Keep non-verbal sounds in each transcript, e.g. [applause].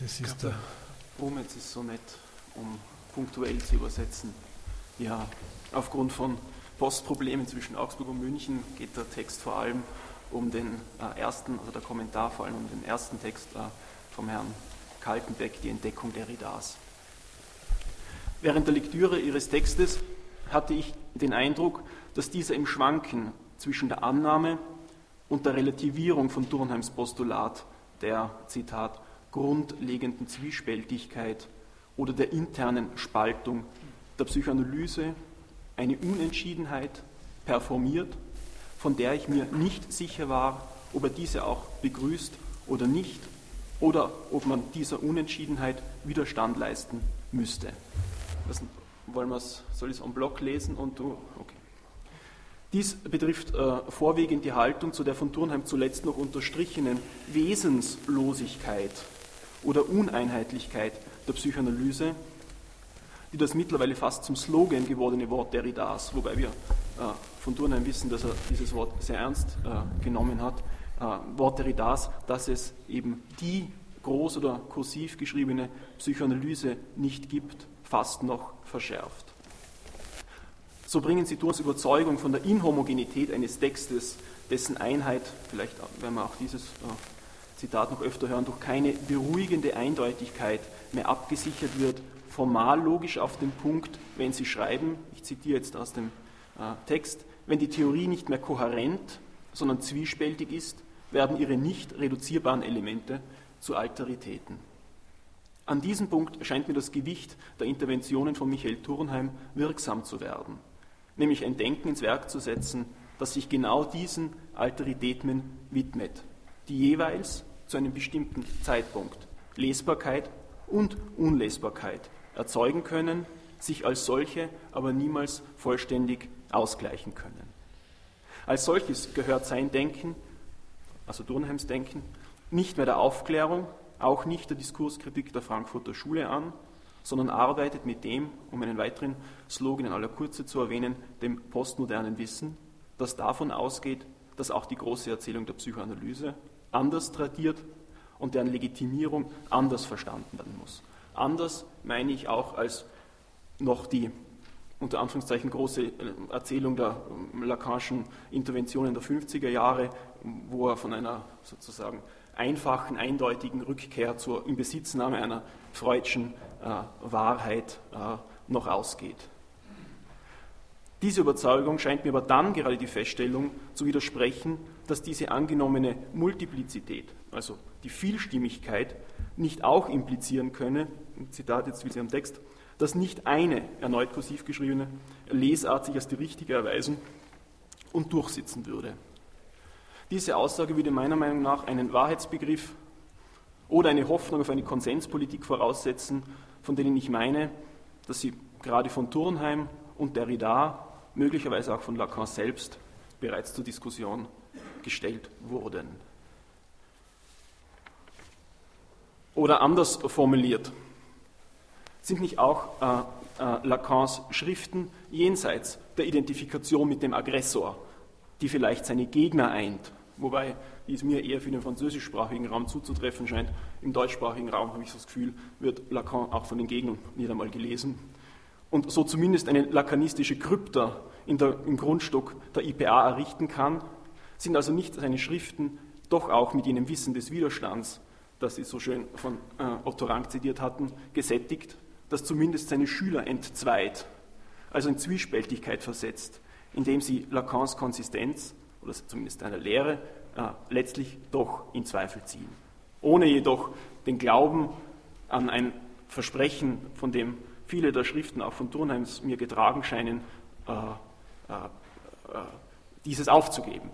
das ist der. Brumetz ist so nett, um punktuell zu übersetzen. Ja, aufgrund von Postproblemen zwischen Augsburg und München geht der Text vor allem um den äh, ersten, also der Kommentar vor allem um den ersten Text äh, vom Herrn Kaltenbeck, die Entdeckung der Derridas. Während der Lektüre ihres Textes hatte ich den Eindruck, dass dieser im Schwanken zwischen der Annahme und der Relativierung von Turnheims Postulat der, Zitat, grundlegenden Zwiespältigkeit oder der internen Spaltung der Psychoanalyse eine Unentschiedenheit performiert, von der ich mir nicht sicher war, ob er diese auch begrüßt oder nicht, oder ob man dieser Unentschiedenheit Widerstand leisten müsste. Das, wollen wir's, soll ich es en bloc lesen und du? Okay. Dies betrifft äh, vorwiegend die Haltung zu der von Turnheim zuletzt noch unterstrichenen Wesenslosigkeit oder Uneinheitlichkeit der Psychoanalyse, die das mittlerweile fast zum Slogan gewordene Wort Derridas, wobei wir äh, von Turnheim wissen, dass er dieses Wort sehr ernst äh, genommen hat, äh, Wort Derridas, dass es eben die groß oder kursiv geschriebene Psychoanalyse nicht gibt, fast noch verschärft. So bringen sie durchaus Überzeugung von der Inhomogenität eines Textes, dessen Einheit, vielleicht werden wir auch dieses äh, Zitat noch öfter hören, durch keine beruhigende Eindeutigkeit mehr abgesichert wird, formal logisch auf den Punkt, wenn sie schreiben, ich zitiere jetzt aus dem äh, Text, wenn die Theorie nicht mehr kohärent, sondern zwiespältig ist, werden ihre nicht reduzierbaren Elemente zu Alteritäten. An diesem Punkt scheint mir das Gewicht der Interventionen von Michael Turnheim wirksam zu werden nämlich ein Denken ins Werk zu setzen, das sich genau diesen Alteritäten widmet, die jeweils zu einem bestimmten Zeitpunkt Lesbarkeit und Unlesbarkeit erzeugen können, sich als solche aber niemals vollständig ausgleichen können. Als solches gehört sein Denken, also Turnheims Denken, nicht mehr der Aufklärung, auch nicht der Diskurskritik der Frankfurter Schule an, sondern arbeitet mit dem, um einen weiteren Slogan in aller Kürze zu erwähnen, dem postmodernen Wissen, das davon ausgeht, dass auch die große Erzählung der Psychoanalyse anders tradiert und deren Legitimierung anders verstanden werden muss. Anders meine ich auch als noch die unter Anführungszeichen große äh, Erzählung der ähm, Lacanischen Interventionen der 50er Jahre, wo er von einer sozusagen einfachen, eindeutigen Rückkehr zur Inbesitznahme einer freudschen äh, Wahrheit äh, noch ausgeht. Diese Überzeugung scheint mir aber dann gerade die Feststellung zu widersprechen, dass diese angenommene Multiplizität, also die Vielstimmigkeit, nicht auch implizieren könne, Zitat jetzt wie Sie am Text, dass nicht eine erneut kursiv geschriebene Lesart sich als die richtige erweisen und durchsitzen würde. Diese Aussage würde meiner Meinung nach einen Wahrheitsbegriff oder eine Hoffnung auf eine Konsenspolitik voraussetzen, von denen ich meine, dass sie gerade von Turnheim und Derrida, möglicherweise auch von Lacan selbst, bereits zur Diskussion gestellt wurden. Oder anders formuliert, sind nicht auch äh, äh, Lacans Schriften jenseits der Identifikation mit dem Aggressor, die vielleicht seine Gegner eint, wobei die es mir eher für den französischsprachigen Raum zuzutreffen scheint. Im deutschsprachigen Raum habe ich das Gefühl, wird Lacan auch von den Gegnern nicht einmal gelesen. Und so zumindest eine lakanistische Krypta der, im Grundstock der IPA errichten kann, sind also nicht seine Schriften doch auch mit jenem Wissen des Widerstands, das Sie so schön von äh, Otto Rank zitiert hatten, gesättigt, das zumindest seine Schüler entzweit, also in Zwiespältigkeit versetzt, indem sie Lacans Konsistenz oder zumindest eine Lehre äh, letztlich doch in Zweifel ziehen. Ohne jedoch den Glauben an ein Versprechen, von dem viele der Schriften auch von Turnheims mir getragen scheinen, äh, äh, äh, dieses aufzugeben.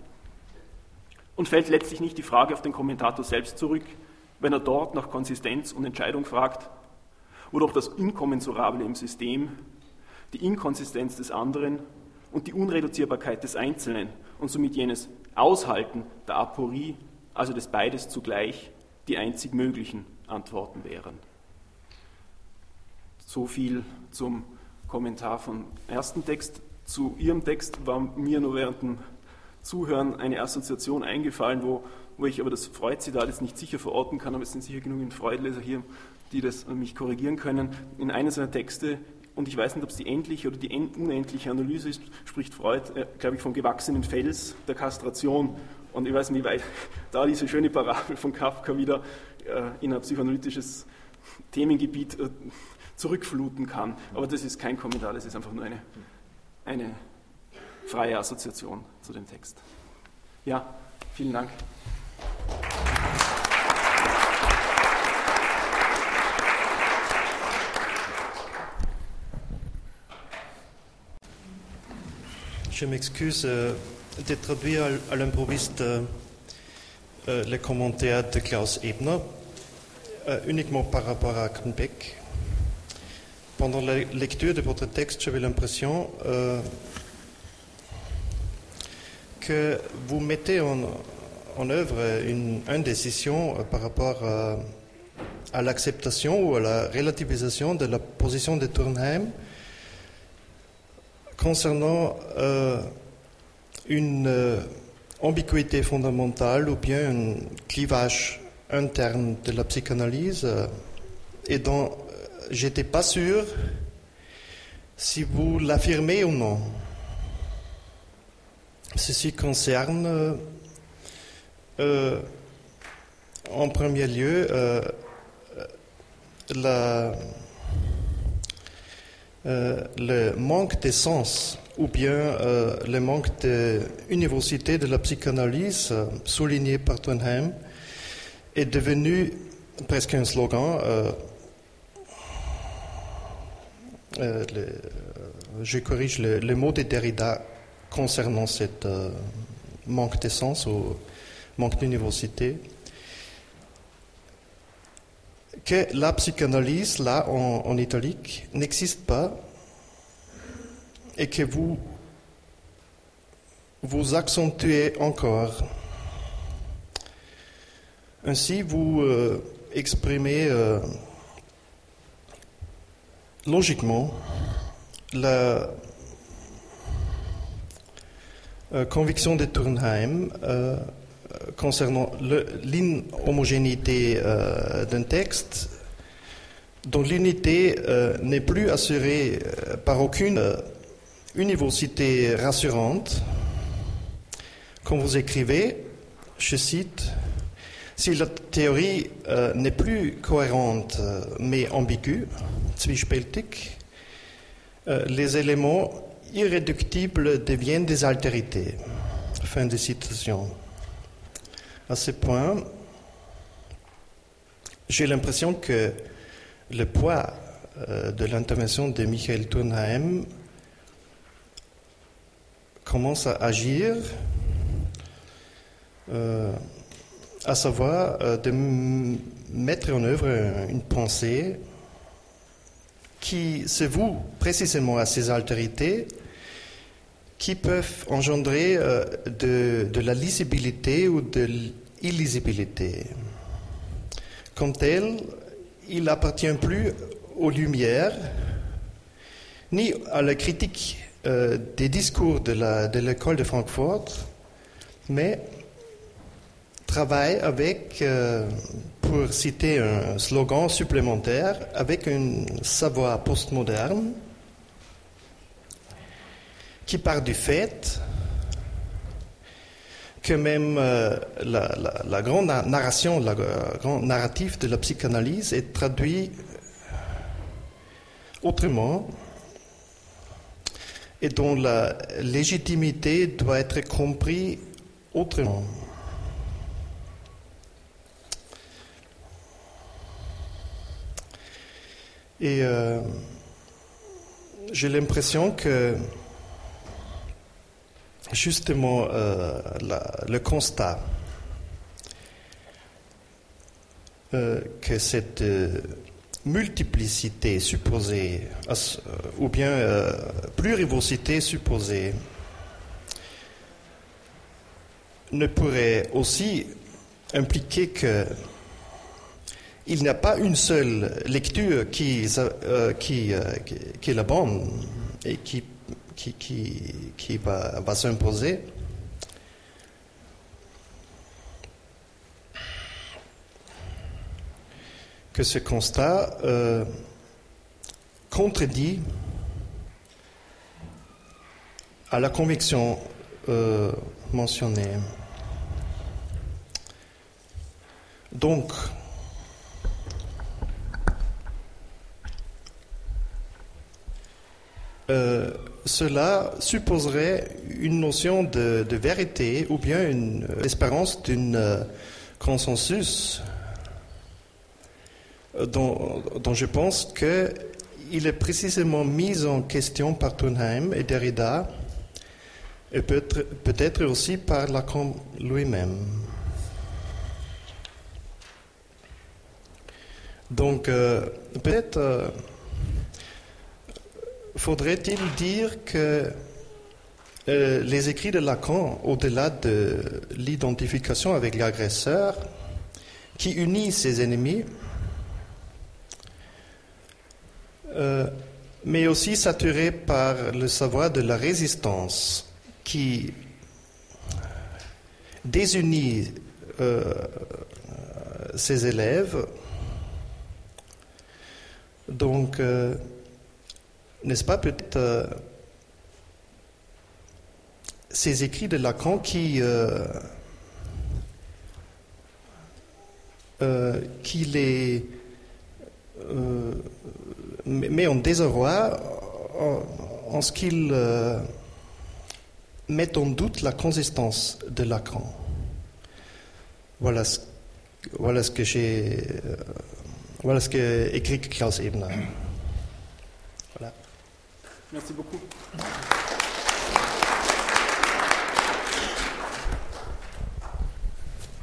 Und fällt letztlich nicht die Frage auf den Kommentator selbst zurück, wenn er dort nach Konsistenz und Entscheidung fragt, wo doch das Inkommensurable im System, die Inkonsistenz des anderen und die Unreduzierbarkeit des Einzelnen und somit jenes Aushalten der Aporie, also des beides zugleich, die einzig möglichen Antworten wären. So viel zum Kommentar vom ersten Text. Zu Ihrem Text war mir nur während dem Zuhören eine Assoziation eingefallen, wo wo ich aber das Freud-Zitat jetzt nicht sicher verorten kann, aber es sind sicher genügend Freud-Leser hier, die das mich korrigieren können. In einer seiner Texte, und ich weiß nicht, ob es die endliche oder die unendliche Analyse ist, spricht Freud, äh, glaube ich, vom gewachsenen Fels der Kastration. Und ich weiß nicht, wie weit [laughs] da diese schöne Parabel von Kafka wieder äh, in ein psychoanalytisches Themengebiet äh, zurückfluten kann. Aber das ist kein Kommentar, das ist einfach nur eine, eine freie Assoziation zu dem Text. Ja, vielen Dank. Je m'excuse euh, de traduire à l'improviste euh, euh, les commentaires de Klaus Ebner, uniquement par rapport à Kronbeck. Pendant la lecture de votre texte, j'avais l'impression que vous mettez en, œuvre une, décision par rapport à, l'acceptation ou à la relativisation de la position de Turnheim concernant euh, une euh, ambiguïté fondamentale ou bien un clivage interne de la psychanalyse euh, et dont j'étais pas sûr si vous l'affirmez ou non. Ceci concerne en premier lieu euh, le manque d'essence ou bien euh, le manque d'université de la psychanalyse euh, souligné par Twenheim est devenu presque un slogan. je corrige le, mot de Derrida concernant ce manque d'essence ou manque d'université que la psychanalyse, là, en, italique, n'existe pas et que vous vous accentuez encore. Ainsi, vous euh, exprimez euh, logiquement la euh, conviction de Turnheim concernant l'inhomogénéité euh, d'un texte dont l'unité euh, n'est plus assurée euh, par aucune université rassurante. Quand vous écrivez, je cite, si la théorie n'est plus cohérente mais ambiguë, les éléments irréductibles deviennent des altérités. Fin de citation. À ce point, j'ai l'impression que le poids euh, de l'intervention de Michael Turnheim commence à agir, euh, à savoir euh, de mettre en œuvre une pensée qui se voue précisément à ces altérités qui peuvent engendrer euh, de, la lisibilité ou de l'illisibilité. Comme tel, il n'appartient plus aux lumières, ni à la critique euh, des discours de l'école de, Francfort, mais travaille avec, euh, pour citer un slogan supplémentaire, avec un savoir postmoderne qui part du fait que même euh, la, grande narration, la euh, grande narrative de la psychanalyse est traduite autrement et dont la légitimité doit être comprise autrement. Et euh, j'ai l'impression que justement euh, le constat euh, que cette euh, multiplicité supposée, ou bien plurivocité supposée, ne pourrait aussi impliquer que il n'y a pas une seule lecture qui, qui, qui est la bonne et qui qui, va, s'imposer. que ce constat euh, contredit à la conviction euh, mentionnée. Donc, euh, cela supposerait une notion de, vérité ou bien une espérance d'un euh, consensus dont, dont, je pense qu'il est précisément mis en question par Thunheim et Derrida et peut-être peut aussi par Lacan lui-même. Donc, euh, peut-être euh, faudrait-il dire que euh, les écrits de Lacan, au-delà de l'identification avec l'agresseur, qui unit ses ennemis, euh, mais aussi saturé par le savoir de la résistance qui désunit euh, ses élèves. Donc, n'est-ce pas peut-être euh, ces écrits de Lacan qui, euh, euh, qui les met en désarroi en, ce qu'ils mettent en doute la consistance de Lacan. Voilà ce, voilà ce que j'ai voilà ce que écrit Klaus Ebner. Voilà. Merci beaucoup.